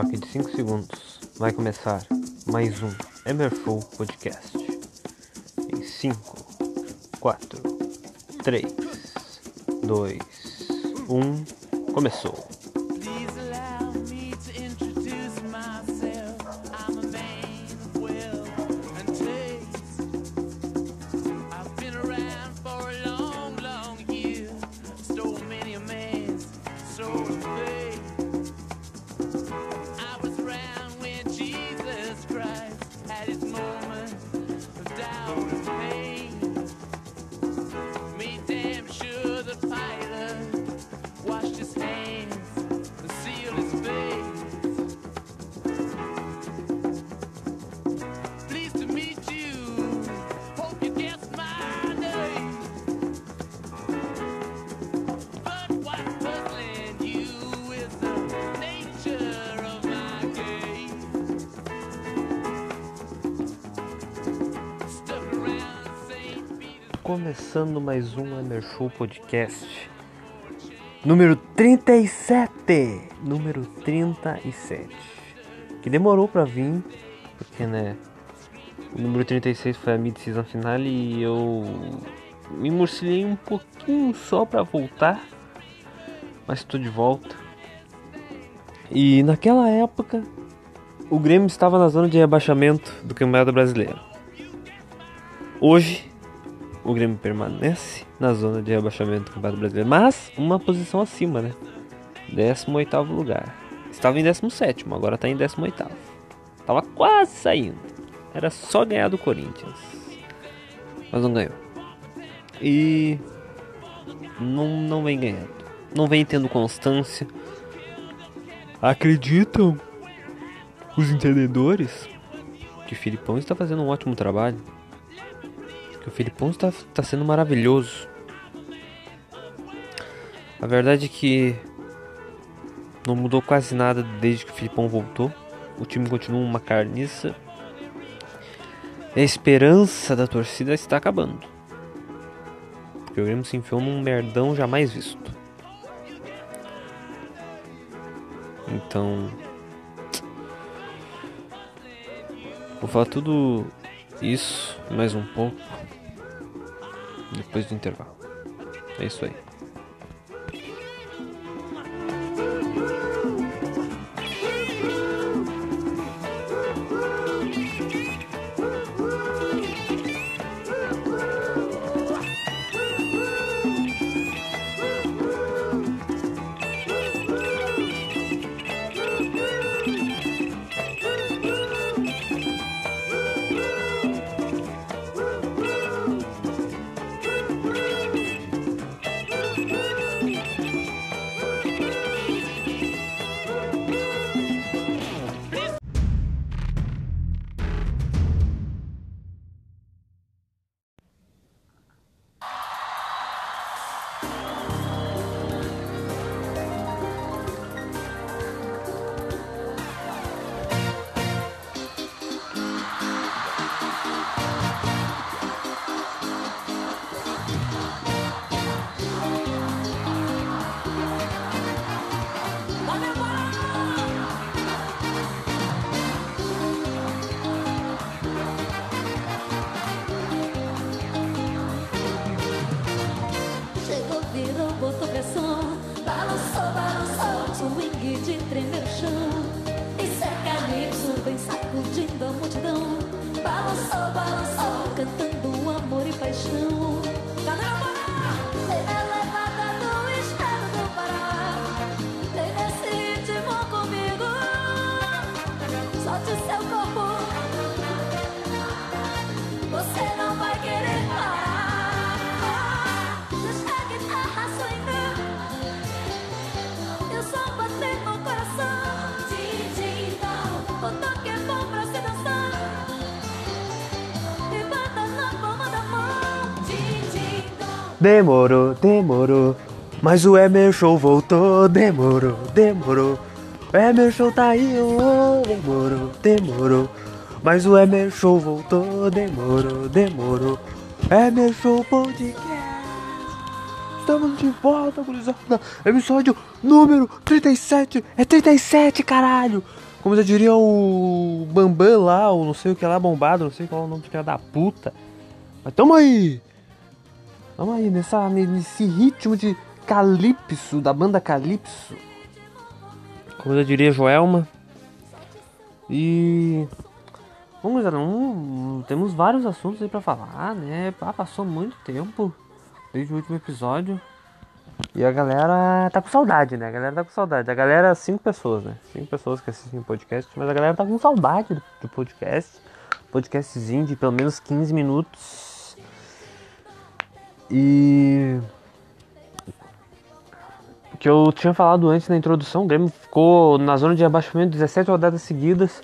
toque de 5 segundos, vai começar mais um Emerful Podcast. Em 5, 4, 3, 2, 1, começou. Começando mais um Emershow Podcast. Número 37. Número 37. Que demorou pra vir, porque né. O número 36 foi a mid-season final e eu me morcilhei um pouquinho só pra voltar. Mas estou de volta. E naquela época, o Grêmio estava na zona de rebaixamento do Campeonato Brasileiro. Hoje, o Grêmio permanece na zona de rebaixamento do Campeonato Brasileiro, mas uma posição acima, né? 18 lugar. Estava em 17, agora está em 18. Tava quase saindo. Era só ganhar do Corinthians. Mas não ganhou. E não, não vem ganhando. Não vem tendo constância. Acreditam os entendedores que Filipão está fazendo um ótimo trabalho que o Filipão está, está sendo maravilhoso. A verdade é que não mudou quase nada desde que o Filipão voltou. O time continua uma carniça. A esperança da torcida está acabando. Porque o Grêmio se enfiou num merdão jamais visto. Então. Vou falar tudo isso, mais um pouco. Depois do intervalo. É isso aí. Chegou, Demorou, demorou. Mas o Emerson voltou. Demorou, demorou. O Emerson tá aí, oh, demorou, demorou. Mas o Emerson voltou. Demorou, demorou. Emerson Podcast. Estamos de volta, gurizada. Episódio número 37. É 37, caralho. Como já diria o Bambam lá, ou não sei o que lá, bombado, não sei qual é o nome de cara da puta. Mas tamo aí! Tamo aí, nessa, nesse ritmo de Calypso, da banda Calypso. Como já diria Joelma. E. Vamos lá, não, temos vários assuntos aí pra falar, né? Ah, passou muito tempo desde o último episódio. E a galera tá com saudade, né? A galera tá com saudade. A galera, cinco pessoas, né? Cinco pessoas que assistem o podcast, mas a galera tá com saudade do, do podcast. Podcastzinho de pelo menos 15 minutos. E. Que eu tinha falado antes na introdução, o Grêmio ficou na zona de rebaixamento 17 rodadas seguidas.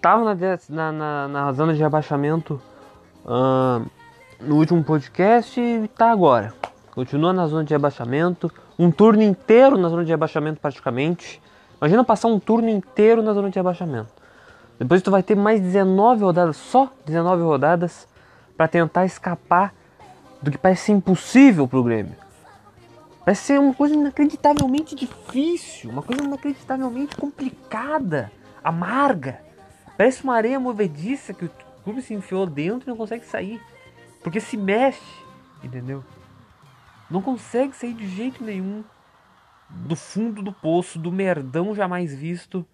Tava na, na, na, na zona de rebaixamento ahn, no último podcast e tá agora. Continua na zona de rebaixamento. Um turno inteiro na zona de rebaixamento praticamente. Imagina passar um turno inteiro na zona de rebaixamento. Depois tu vai ter mais 19 rodadas, só 19 rodadas, para tentar escapar do que parece impossível pro Grêmio. Parece ser uma coisa inacreditavelmente difícil, uma coisa inacreditavelmente complicada, amarga. Parece uma areia movediça que o clube se enfiou dentro e não consegue sair. Porque se mexe, entendeu? Não consegue sair de jeito nenhum do fundo do poço, do merdão jamais visto,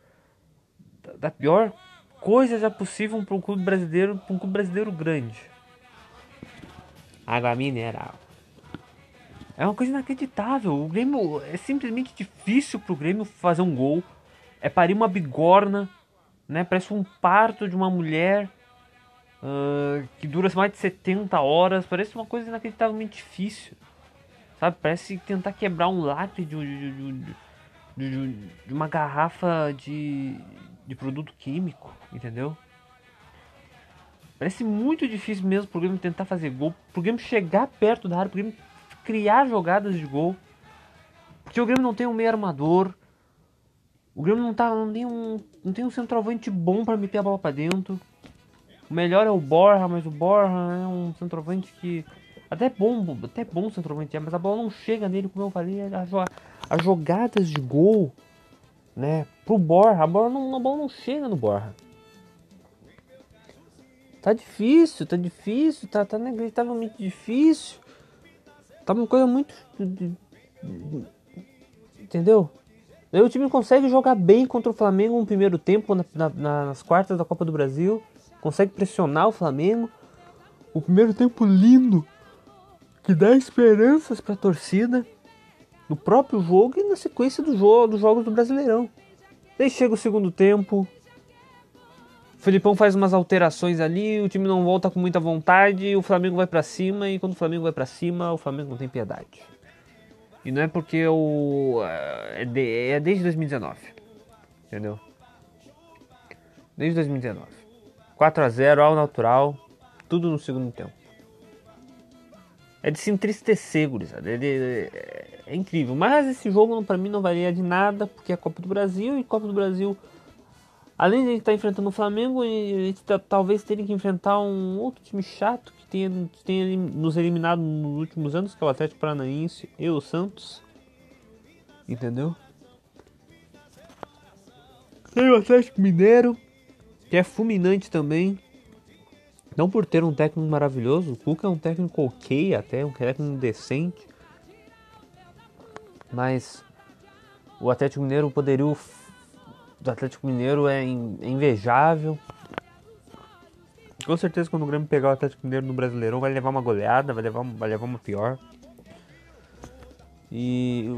da pior coisa já possível para um clube brasileiro, para um clube brasileiro grande. Água mineral. É uma coisa inacreditável. O Grêmio é simplesmente difícil pro Grêmio fazer um gol. É parir uma bigorna, né? Parece um parto de uma mulher ah, que dura mais de 70 horas. Parece uma coisa inacreditavelmente difícil. Sabe? Parece tentar quebrar um lacre de- de- de- de uma garrafa de, de produto químico, entendeu? Parece muito difícil mesmo pro Grêmio tentar fazer gol, pro Grêmio chegar perto da área, pro Grêmio criar jogadas de gol. Porque o Grêmio não tem um meio armador. O Grêmio não, tá, não, tem um, não tem um centroavante bom pra meter a bola pra dentro. O melhor é o Borja, mas o Borja é um centroavante que. Até bom, até bom centroavante é, mas a bola não chega nele, como eu falei. As, as jogadas de gol, né? Pro Borja, a bola não, a bola não chega no Borja. Tá difícil, tá difícil, tá, tá inacreditavelmente difícil. Tá uma coisa muito. Entendeu? Daí o time consegue jogar bem contra o Flamengo no primeiro tempo, na- na- na- nas quartas da Copa do Brasil. Consegue pressionar o Flamengo. O primeiro tempo lindo, que dá esperanças pra torcida. No próprio jogo e na sequência do jogo, dos jogos do Brasileirão. Daí chega o segundo tempo. O Felipão faz umas alterações ali, o time não volta com muita vontade, o Flamengo vai pra cima e quando o Flamengo vai pra cima, o Flamengo não tem piedade. E não é porque o é, de- é desde 2019. Entendeu? Desde 2019. 4 a 0 ao natural, tudo no segundo tempo. É de se entristecer, gurizada. É, de- é- é incrível. Mas esse jogo pra mim não valia de nada, porque é Copa do Brasil e Copa do Brasil Além de a gente estar enfrentando o Flamengo, a gente tá- talvez tenha que enfrentar um outro time chato que tenha, tenha nos eliminado nos últimos anos, que é o Atlético Paranaense e o Santos. Entendeu? Tem o Atlético Mineiro, que é fulminante também. Não por ter um técnico maravilhoso, o Cuca é um técnico ok até, um técnico decente. Mas o Atlético Mineiro, o poderio do Atlético Mineiro é, in- é invejável. Com certeza quando o Grêmio pegar o Atlético Mineiro no Brasileirão vai levar uma goleada, vai levar, vai levar uma pior. E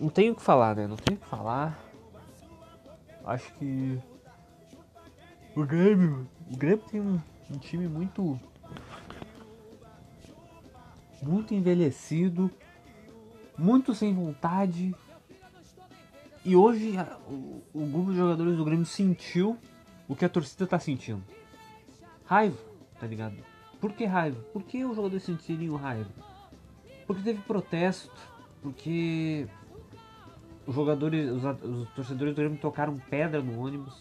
não tenho o que falar, né? Não tenho o que falar. Acho que o Grêmio, o Grêmio tem um, um time muito muito envelhecido, muito sem vontade. E hoje o, o grupo de jogadores do Grêmio sentiu o que a torcida tá sentindo. Raiva, tá ligado? Por que raiva? Por que os jogadores sentiriam raiva? Porque teve protesto, porque os jogadores, os, os torcedores do Grêmio tocaram pedra no ônibus.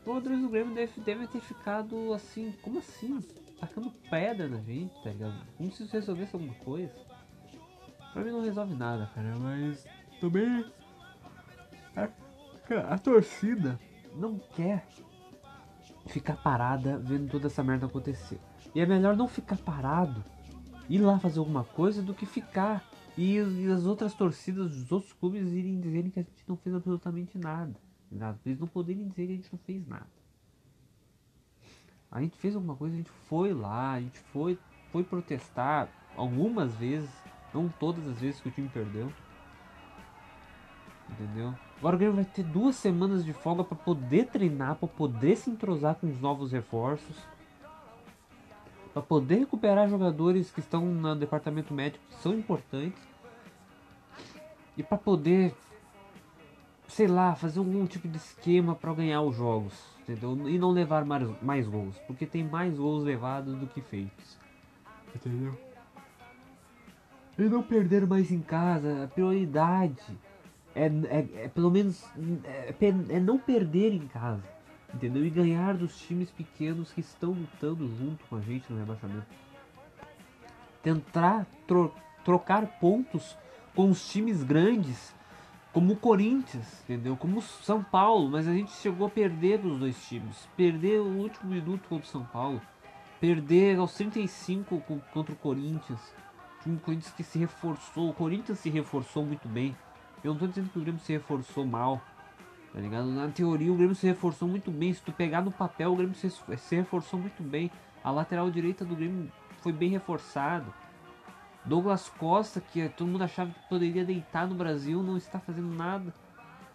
Os jogadores do Grêmio deve- devem ter ficado assim, como assim? Tacando pedra na gente, tá ligado? Como se isso resolvesse alguma coisa. Pra mim não resolve nada, cara, mas também A torcida não quer ficar parada vendo toda essa merda acontecer. E é melhor não ficar parado, ir lá fazer alguma coisa, do que ficar e, e as outras torcidas dos outros clubes irem dizerem que a gente não fez absolutamente nada. nada. Eles não poderem dizer que a gente não fez nada. A gente fez alguma coisa, a gente foi lá, a gente foi, foi protestar algumas vezes, não todas as vezes que o time perdeu. Entendeu? Agora o Grêmio vai ter duas semanas de folga para poder treinar, para poder se entrosar com os novos reforços, para poder recuperar jogadores que estão no departamento médico que são importantes e para poder, sei lá, fazer algum tipo de esquema para ganhar os jogos, entendeu? E não levar mais, mais gols, porque tem mais gols levados do que feitos, entendeu? E não perder mais em casa, a prioridade é, é, é pelo menos é, é não perder em casa, entendeu? E ganhar dos times pequenos que estão lutando junto com a gente no rebaixamento. Tentar tro trocar pontos com os times grandes, como o Corinthians, entendeu? Como o São Paulo, mas a gente chegou a perder dos dois times. Perder o último minuto contra o São Paulo, perder aos 35 contra o Corinthians. Time Corinthians que se reforçou, o Corinthians se reforçou muito bem. Eu não tô dizendo que o Grêmio se reforçou mal, tá ligado? Na teoria o Grêmio se reforçou muito bem. Se tu pegar no papel, o Grêmio se, reforçou muito bem. A lateral direita do Grêmio foi bem reforçado. Douglas Costa, que todo mundo achava que poderia deitar no Brasil, não está fazendo nada.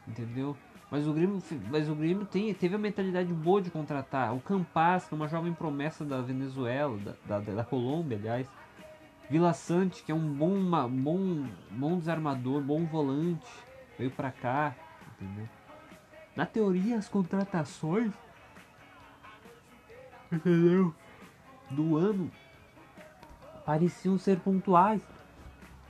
Entendeu? Mas o Grêmio, mas o Grêmio tem, teve a mentalidade boa de contratar. O Campas, que é uma jovem promessa da Venezuela, da, da, da Colômbia, aliás. Vila Sante, que é um bom, uma, bom, bom desarmador, bom volante, veio pra cá, entendeu? Na teoria, as contratações, entendeu? Do ano pareciam ser pontuais,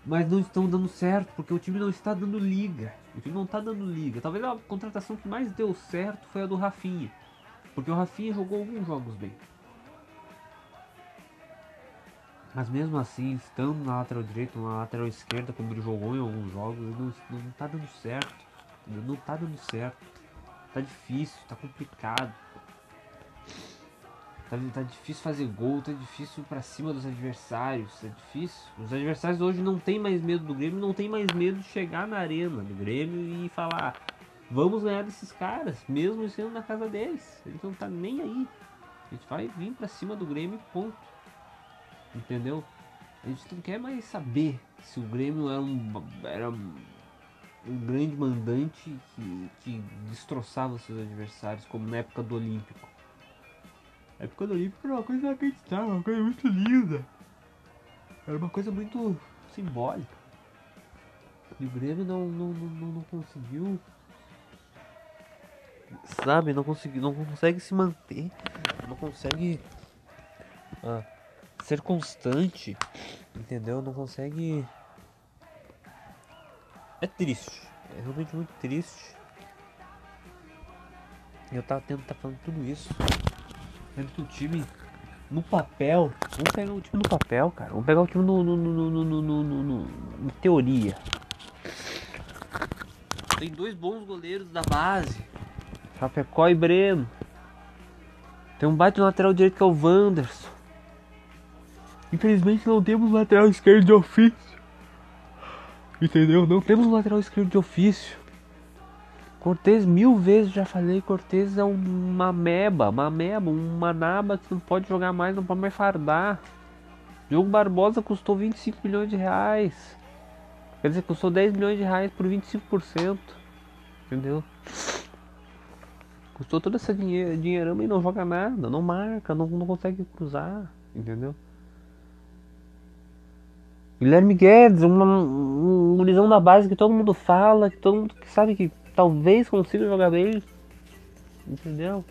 mas não estão dando certo porque o time não está dando liga. O time não está dando liga. Talvez a contratação que mais deu certo foi a do Rafinha, porque o Rafinha jogou alguns jogos bem. Mas mesmo assim, estando na lateral direita, na lateral esquerda, como ele jogou em alguns jogos, não, não tá dando certo. Não tá dando certo. Tá difícil, tá complicado. Tá, tá difícil fazer gol, tá difícil ir pra cima dos adversários, tá difícil. Os adversários hoje não tem mais medo do Grêmio, não tem mais medo de chegar na arena do Grêmio e falar, vamos ganhar desses caras, mesmo sendo na casa deles. Eles não tá nem aí. A gente vai vir pra cima do Grêmio, ponto. Entendeu? A gente não quer mais saber se o Grêmio era um, era um grande mandante que, que destroçava seus adversários, como na época do Olímpico. A época do Olímpico era uma coisa inacreditável, uma coisa muito linda. Era uma coisa muito simbólica. E o Grêmio não, não, não, não conseguiu. Sabe, não conseguiu, não consegue se manter. Não consegue. Ah, ser constante, entendeu? Não consegue. É triste, é realmente muito triste. Eu tava tendo tá falando tudo isso, vendo que o time no papel, vamos pegar o time no papel, cara, vamos pegar o time no, no, no, no, em teoria. Tem dois bons goleiros da base, Chapecó e Breno. Tem um baita lateral direito que é o Wanderson. Infelizmente não temos lateral esquerdo de ofício. Entendeu? Não temos lateral esquerdo de ofício. Cortez mil vezes já falei, Cortez é uma meba, uma meba, uma naba que não pode jogar mais, não pode mais fardar. Diogo Barbosa custou 25 milhões de reais. Quer dizer, custou 10 milhões de reais por 25%. Entendeu? Custou essa dinheiro, dinheirama e não joga nada, não marca, não, não consegue cruzar. Entendeu? Guilherme Guedes, uma, um gurizão da base que todo mundo fala, que todo mundo sabe que talvez consiga jogar bem. Entendeu?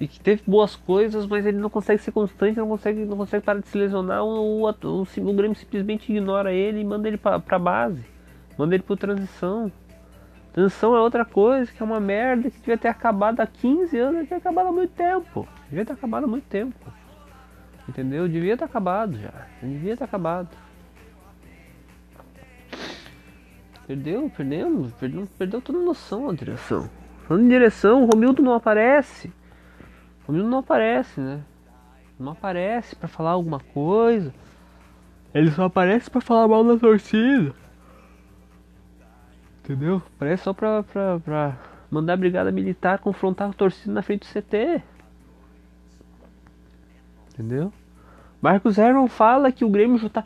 E que teve boas coisas, mas ele não consegue ser constante, não consegue, não consegue parar de se lesionar. O, Grêmio simplesmente ignora ele e manda ele pra, pra base. Manda ele pro transição. Transição é outra coisa, que é uma merda que devia ter acabado há 15 anos, devia ter acabado há muito tempo. Devia ter acabado há muito tempo. Entendeu? Devia ter acabado já. Devia ter acabado. Perdeu, perdemos, perdeu, perdeu toda a noção a direção. Falando em direção, o Romildo não aparece. O Romildo não aparece, né? Não aparece pra falar alguma coisa. Ele só aparece pra falar mal da torcida. Entendeu? Aparece só pra, pra, pra mandar a brigada militar confrontar a torcida na frente do CT. Entendeu? Marcos Herman fala que o Grêmio já tá,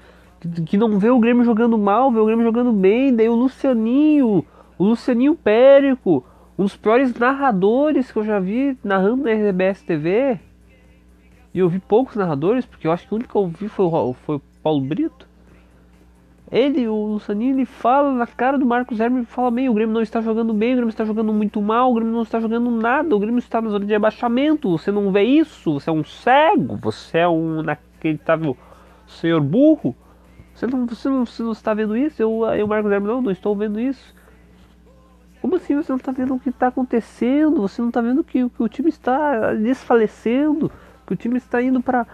que- não vê o Grêmio jogando mal, vê o Grêmio jogando bem. Daí o Lucianinho, o Lucianinho Périco, um dos piores narradores que eu já vi narrando na RBS TV. E eu vi poucos narradores, porque eu acho que o único que eu vi foi o, foi o Paulo Brito. Ele, o Lucianinho, ele fala na cara do Marcos Herman, fala bem, o Grêmio não está jogando bem, o Grêmio está jogando muito mal, o Grêmio não está jogando nada, o Grêmio está na zona de abaixamento, você não vê isso, você é um cego, você é um inacreditável senhor burro. Você não, você não, você não está vendo isso? Eu, eu Marcos Herman, não, não estou vendo isso. Como assim você não está vendo o que está acontecendo? Você não está vendo que, que o time está desfalecendo? Que o time está indo para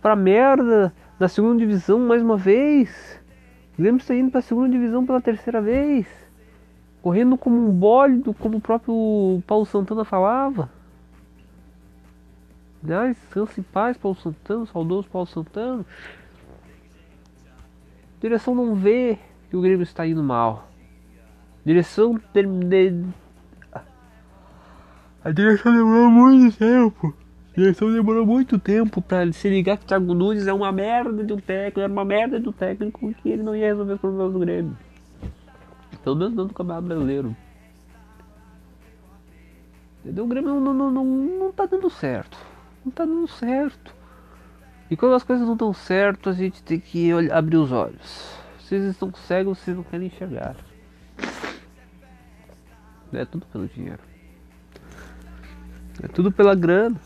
para merda da segunda divisão mais uma vez? O Grêmio está indo para a segunda divisão pela terceira vez? Correndo como um bólido, como o próprio Paulo Santana falava? Aliás, descanse em paz, Paulo Santana, saudoso Paulo Santana. Direção não vê que o Grêmio está indo mal. Direção de, A direção demorou muito tempo. A direção demorou muito tempo pra se ligar que o Thiago Nunes é uma merda de um técnico, era uma merda de um técnico que ele não ia resolver os problemas do Grêmio. Pelo menos não do Campeonato Brasileiro. Entendeu? O Grêmio não, não, não, não tá dando certo. Não tá dando certo. E quando as coisas não dão certo, a gente tem que olhar- abrir os olhos. Vocês estão cegos, vocês não querem enxergar. É tudo pelo dinheiro. É tudo pela grana.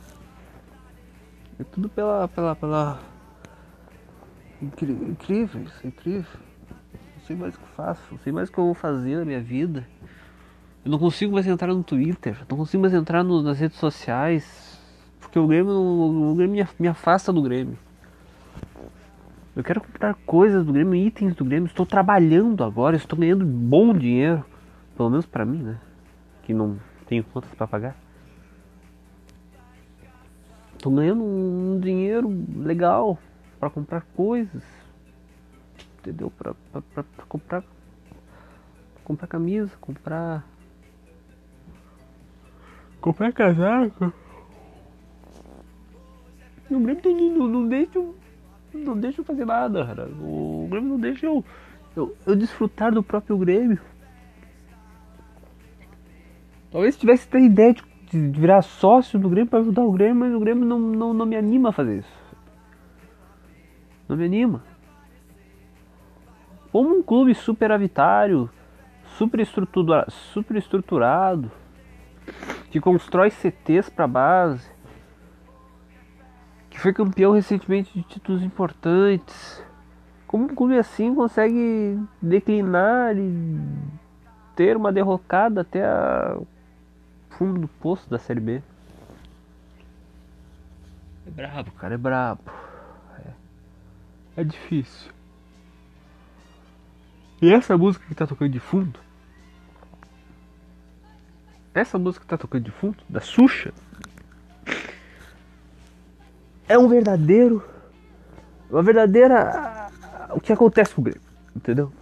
É tudo pela. pela. pela. Incrível, isso é incrível. Não sei mais o que eu faço, não sei mais o que eu vou fazer na minha vida. Eu não consigo mais entrar no Twitter, não consigo mais entrar no- nas redes sociais. Porque o Grêmio, o Grêmio me af- me afasta do Grêmio. Eu quero comprar coisas do Grêmio, itens do Grêmio. Estou trabalhando agora, estou ganhando bom dinheiro. Pelo menos pra mim, né? Que não tenho contas pra pagar. Tô ganhando um dinheiro legal pra comprar coisas. Entendeu? Pra comprar. Comprar camisa, comprar. Comprar casaco. O Grêmio não, não, não deixa eu. Não deixa eu fazer nada, cara. O Grêmio não deixa eu, eu, eu desfrutar do próprio Grêmio. Talvez se tivesse até ideia de, de virar sócio do Grêmio para ajudar o Grêmio, mas o Grêmio não, não, não me anima a fazer isso. Não me anima. Como um clube superavitário, super, estrutura, super estruturado, que constrói CTs para base, que foi campeão recentemente de títulos importantes. Como um clube assim consegue declinar e ter uma derrocada até a fundo do poço da Série B? É brabo, cara, é brabo. É, é difícil. E essa música que tá tocando de fundo? Essa música que tá tocando de fundo, da Xuxa, é um verdadeiro. Uma verdadeira. O que acontece com o Grêmio, entendeu?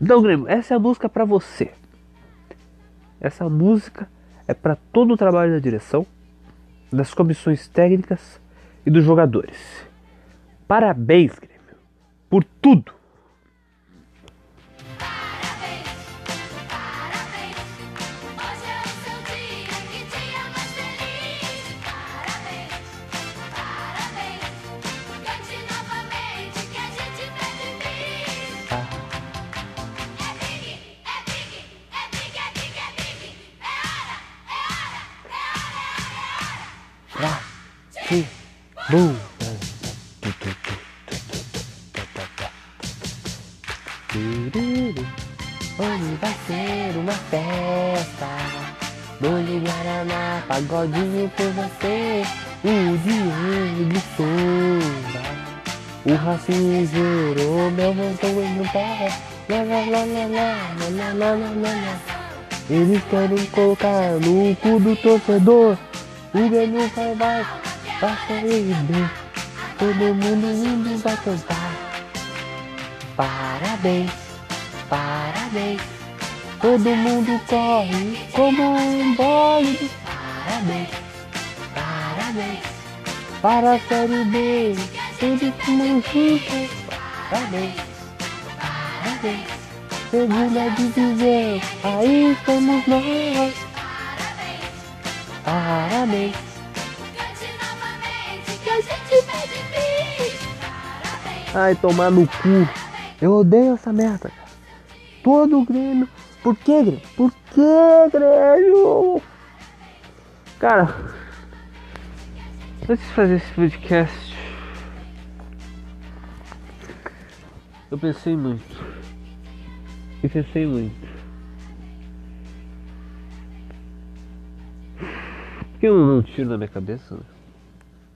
Então, Grêmio, essa é a música pra você. Essa música é pra todo o trabalho da direção, das comissões técnicas e dos jogadores. Parabéns, Grêmio, por tudo. Boom. Hoje vai ser uma festa Bolo Guaraná, pagodinho por você O Diego de Souza O Racinho zerou, meu montão um pé Lá, lá, lá, lá, lá, lá, lá, lá, lá, lá. Eles querem colocar no cu do torcedor. O Grêmio vai, vai, vai sair bem. Todo mundo, mundo vai cantar. Parabéns, parabéns. Todo mundo corre como um bode. Parabéns, parabéns. Para a série B, todos como juntos. Parabéns, parabéns. Segunda divisão, aí estamos nós. Parabéns. Ai, tomar no cu. Eu odeio essa merda, cara. Todo o Grêmio. Por que, Grêmio? Por que, Grêmio? Cara, antes de fazer esse podcast, eu pensei muito. Eu pensei muito. Por que eu não tiro da minha cabeça? né?